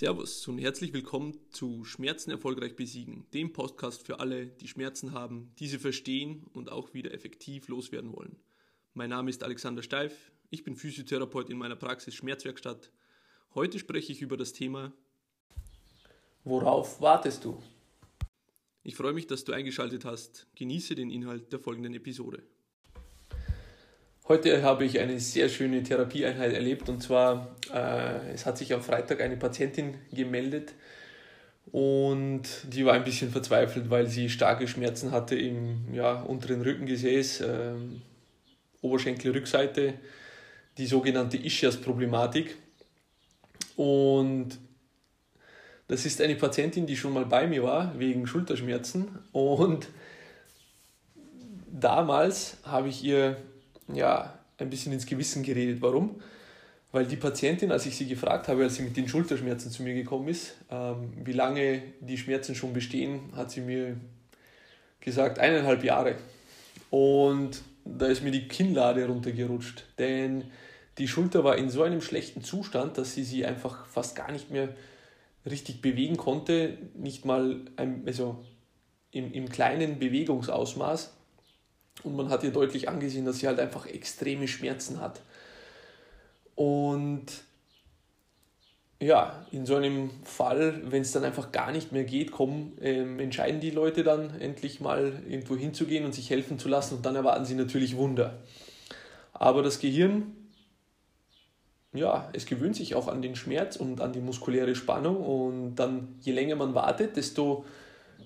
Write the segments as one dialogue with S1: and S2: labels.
S1: Servus und herzlich willkommen zu Schmerzen erfolgreich besiegen, dem Podcast für alle, die Schmerzen haben, diese verstehen und auch wieder effektiv loswerden wollen. Mein Name ist Alexander Steif, ich bin Physiotherapeut in meiner Praxis Schmerzwerkstatt. Heute spreche ich über das Thema
S2: Worauf wartest du?
S1: Ich freue mich, dass du eingeschaltet hast. Genieße den Inhalt der folgenden Episode.
S2: Heute habe ich eine sehr schöne Therapieeinheit erlebt und zwar, äh, es hat sich am Freitag eine Patientin gemeldet und die war ein bisschen verzweifelt, weil sie starke Schmerzen hatte im ja, unteren Rückengesäß, äh, Oberschenkelrückseite, die sogenannte Ischias-Problematik. Und das ist eine Patientin, die schon mal bei mir war wegen Schulterschmerzen und damals habe ich ihr ja, ein bisschen ins Gewissen geredet. Warum? Weil die Patientin, als ich sie gefragt habe, als sie mit den Schulterschmerzen zu mir gekommen ist, ähm, wie lange die Schmerzen schon bestehen, hat sie mir gesagt, eineinhalb Jahre. Und da ist mir die Kinnlade runtergerutscht, denn die Schulter war in so einem schlechten Zustand, dass sie sie einfach fast gar nicht mehr richtig bewegen konnte, nicht mal ein, also im, im kleinen Bewegungsausmaß. Und man hat ihr deutlich angesehen, dass sie halt einfach extreme Schmerzen hat. Und ja, in so einem Fall, wenn es dann einfach gar nicht mehr geht, kommen, ähm, entscheiden die Leute dann endlich mal irgendwo hinzugehen und sich helfen zu lassen und dann erwarten sie natürlich Wunder. Aber das Gehirn, ja, es gewöhnt sich auch an den Schmerz und an die muskuläre Spannung und dann je länger man wartet, desto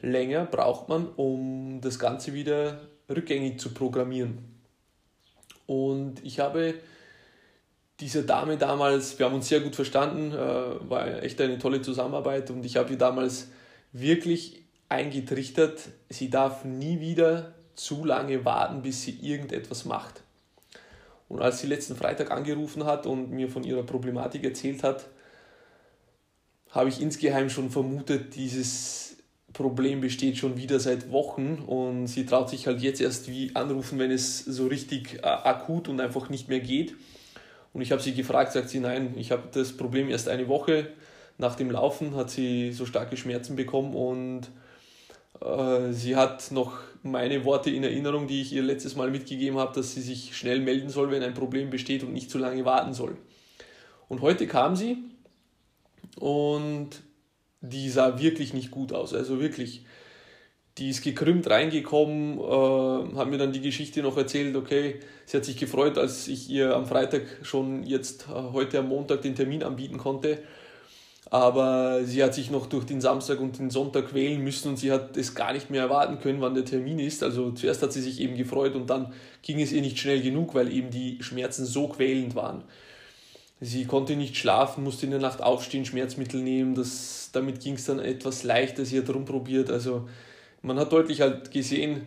S2: länger braucht man, um das Ganze wieder rückgängig zu programmieren. Und ich habe diese Dame damals, wir haben uns sehr gut verstanden, äh, war echt eine tolle Zusammenarbeit und ich habe ihr damals wirklich eingetrichtert, sie darf nie wieder zu lange warten, bis sie irgendetwas macht. Und als sie letzten Freitag angerufen hat und mir von ihrer Problematik erzählt hat, habe ich insgeheim schon vermutet, dieses Problem besteht schon wieder seit Wochen und sie traut sich halt jetzt erst wie anrufen, wenn es so richtig äh, akut und einfach nicht mehr geht. Und ich habe sie gefragt, sagt sie, nein, ich habe das Problem erst eine Woche nach dem Laufen, hat sie so starke Schmerzen bekommen und äh, sie hat noch meine Worte in Erinnerung, die ich ihr letztes Mal mitgegeben habe, dass sie sich schnell melden soll, wenn ein Problem besteht und nicht zu lange warten soll. Und heute kam sie und die sah wirklich nicht gut aus. Also wirklich, die ist gekrümmt reingekommen, äh, hat mir dann die Geschichte noch erzählt, okay, sie hat sich gefreut, als ich ihr am Freitag schon jetzt äh, heute am Montag den Termin anbieten konnte. Aber sie hat sich noch durch den Samstag und den Sonntag quälen müssen und sie hat es gar nicht mehr erwarten können, wann der Termin ist. Also zuerst hat sie sich eben gefreut und dann ging es ihr nicht schnell genug, weil eben die Schmerzen so quälend waren. Sie konnte nicht schlafen, musste in der Nacht aufstehen, Schmerzmittel nehmen. Das, damit ging es dann etwas leichter. Sie hat rumprobiert. Also man hat deutlich halt gesehen,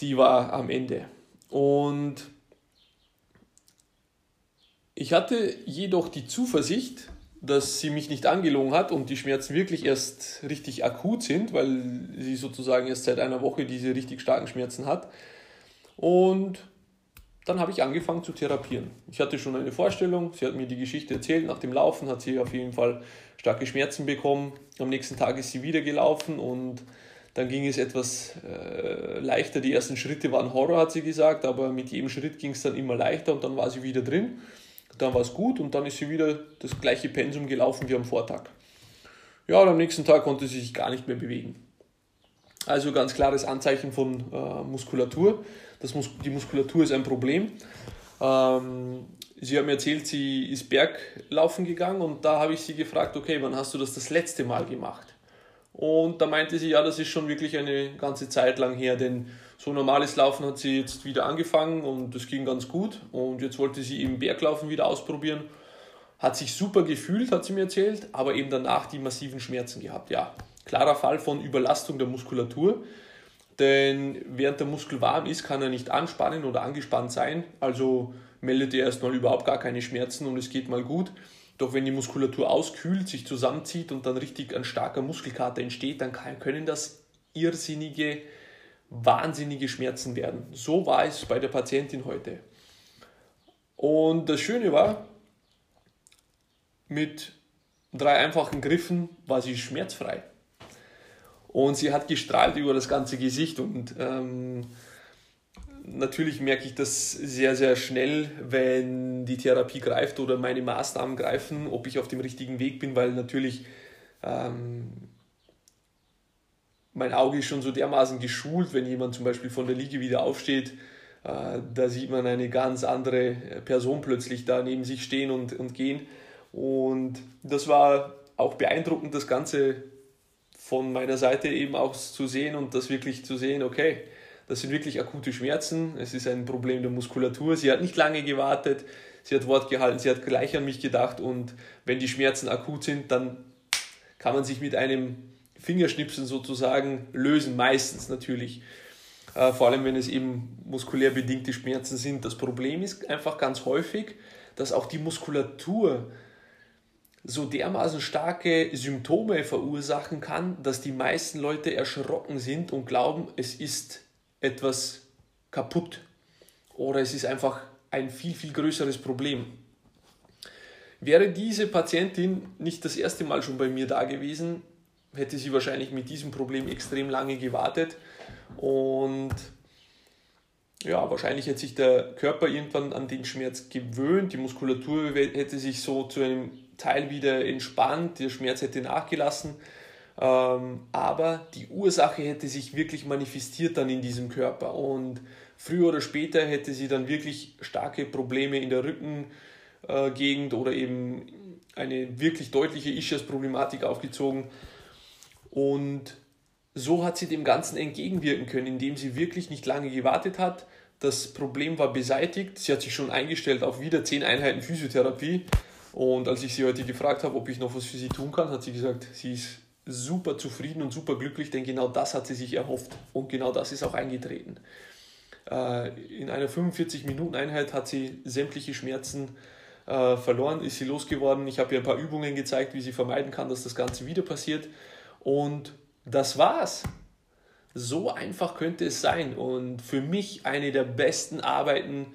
S2: die war am Ende. Und ich hatte jedoch die Zuversicht, dass sie mich nicht angelogen hat und die Schmerzen wirklich erst richtig akut sind, weil sie sozusagen erst seit einer Woche diese richtig starken Schmerzen hat. Und dann habe ich angefangen zu therapieren. Ich hatte schon eine Vorstellung, sie hat mir die Geschichte erzählt, nach dem Laufen hat sie auf jeden Fall starke Schmerzen bekommen. Am nächsten Tag ist sie wieder gelaufen und dann ging es etwas äh, leichter. Die ersten Schritte waren Horror, hat sie gesagt, aber mit jedem Schritt ging es dann immer leichter und dann war sie wieder drin. Dann war es gut und dann ist sie wieder das gleiche Pensum gelaufen wie am Vortag. Ja, und am nächsten Tag konnte sie sich gar nicht mehr bewegen. Also ganz klares Anzeichen von äh, Muskulatur. Das Mus die Muskulatur ist ein Problem. Ähm, sie hat mir erzählt, sie ist Berglaufen gegangen und da habe ich sie gefragt, okay, wann hast du das das letzte Mal gemacht? Und da meinte sie, ja, das ist schon wirklich eine ganze Zeit lang her, denn so normales Laufen hat sie jetzt wieder angefangen und das ging ganz gut. Und jetzt wollte sie eben Berglaufen wieder ausprobieren. Hat sich super gefühlt, hat sie mir erzählt, aber eben danach die massiven Schmerzen gehabt. Ja, klarer Fall von Überlastung der Muskulatur. Denn während der Muskel warm ist, kann er nicht anspannen oder angespannt sein. Also meldet er erstmal überhaupt gar keine Schmerzen und es geht mal gut. Doch wenn die Muskulatur auskühlt, sich zusammenzieht und dann richtig ein starker Muskelkater entsteht, dann können das irrsinnige, wahnsinnige Schmerzen werden. So war es bei der Patientin heute. Und das Schöne war, mit drei einfachen Griffen war sie schmerzfrei. Und sie hat gestrahlt über das ganze Gesicht und ähm, natürlich merke ich das sehr, sehr schnell, wenn die Therapie greift oder meine Maßnahmen greifen, ob ich auf dem richtigen Weg bin, weil natürlich ähm, mein Auge ist schon so dermaßen geschult, wenn jemand zum Beispiel von der Liege wieder aufsteht, äh, da sieht man eine ganz andere Person plötzlich da neben sich stehen und, und gehen. Und das war auch beeindruckend, das Ganze von meiner Seite eben auch zu sehen und das wirklich zu sehen, okay, das sind wirklich akute Schmerzen, es ist ein Problem der Muskulatur. Sie hat nicht lange gewartet, sie hat Wort gehalten, sie hat gleich an mich gedacht und wenn die Schmerzen akut sind, dann kann man sich mit einem Fingerschnipsen sozusagen lösen, meistens natürlich. Äh, vor allem, wenn es eben muskulär bedingte Schmerzen sind. Das Problem ist einfach ganz häufig, dass auch die Muskulatur so dermaßen starke Symptome verursachen kann, dass die meisten Leute erschrocken sind und glauben, es ist etwas kaputt oder es ist einfach ein viel, viel größeres Problem. Wäre diese Patientin nicht das erste Mal schon bei mir da gewesen, hätte sie wahrscheinlich mit diesem Problem extrem lange gewartet und ja, wahrscheinlich hätte sich der Körper irgendwann an den Schmerz gewöhnt, die Muskulatur hätte sich so zu einem Teil wieder entspannt, der Schmerz hätte nachgelassen, ähm, aber die Ursache hätte sich wirklich manifestiert dann in diesem Körper und früher oder später hätte sie dann wirklich starke Probleme in der Rückengegend oder eben eine wirklich deutliche Ischias-Problematik aufgezogen und so hat sie dem Ganzen entgegenwirken können, indem sie wirklich nicht lange gewartet hat. Das Problem war beseitigt. Sie hat sich schon eingestellt auf wieder 10 Einheiten Physiotherapie. Und als ich sie heute gefragt habe, ob ich noch was für sie tun kann, hat sie gesagt, sie ist super zufrieden und super glücklich, denn genau das hat sie sich erhofft. Und genau das ist auch eingetreten. Äh, in einer 45-Minuten-Einheit hat sie sämtliche Schmerzen äh, verloren, ist sie losgeworden. Ich habe ihr ein paar Übungen gezeigt, wie sie vermeiden kann, dass das Ganze wieder passiert. Und das war's. So einfach könnte es sein. Und für mich eine der besten Arbeiten,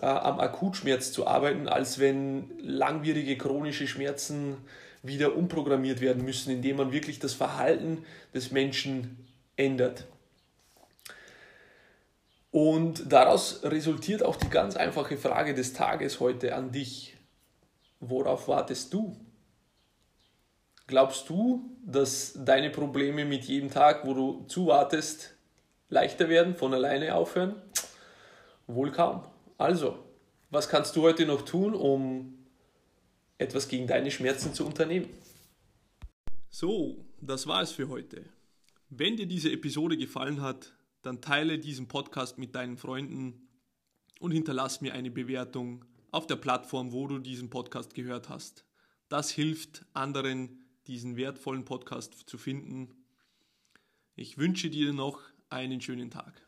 S2: äh, am Akutschmerz zu arbeiten, als wenn langwierige chronische Schmerzen wieder umprogrammiert werden müssen, indem man wirklich das Verhalten des Menschen ändert. Und daraus resultiert auch die ganz einfache Frage des Tages heute an dich. Worauf wartest du? Glaubst du, dass deine Probleme mit jedem Tag, wo du zuwartest, leichter werden, von alleine aufhören? Wohl kaum. Also, was kannst du heute noch tun, um etwas gegen deine Schmerzen zu unternehmen?
S1: So, das war es für heute. Wenn dir diese Episode gefallen hat, dann teile diesen Podcast mit deinen Freunden und hinterlass mir eine Bewertung auf der Plattform, wo du diesen Podcast gehört hast. Das hilft anderen, diesen wertvollen Podcast zu finden. Ich wünsche dir noch einen schönen Tag.